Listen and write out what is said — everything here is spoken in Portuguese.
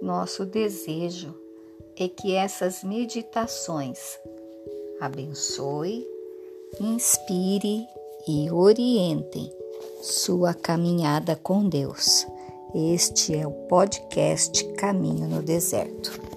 Nosso desejo é que essas meditações abençoe, inspire e orientem sua caminhada com Deus. Este é o podcast Caminho no Deserto.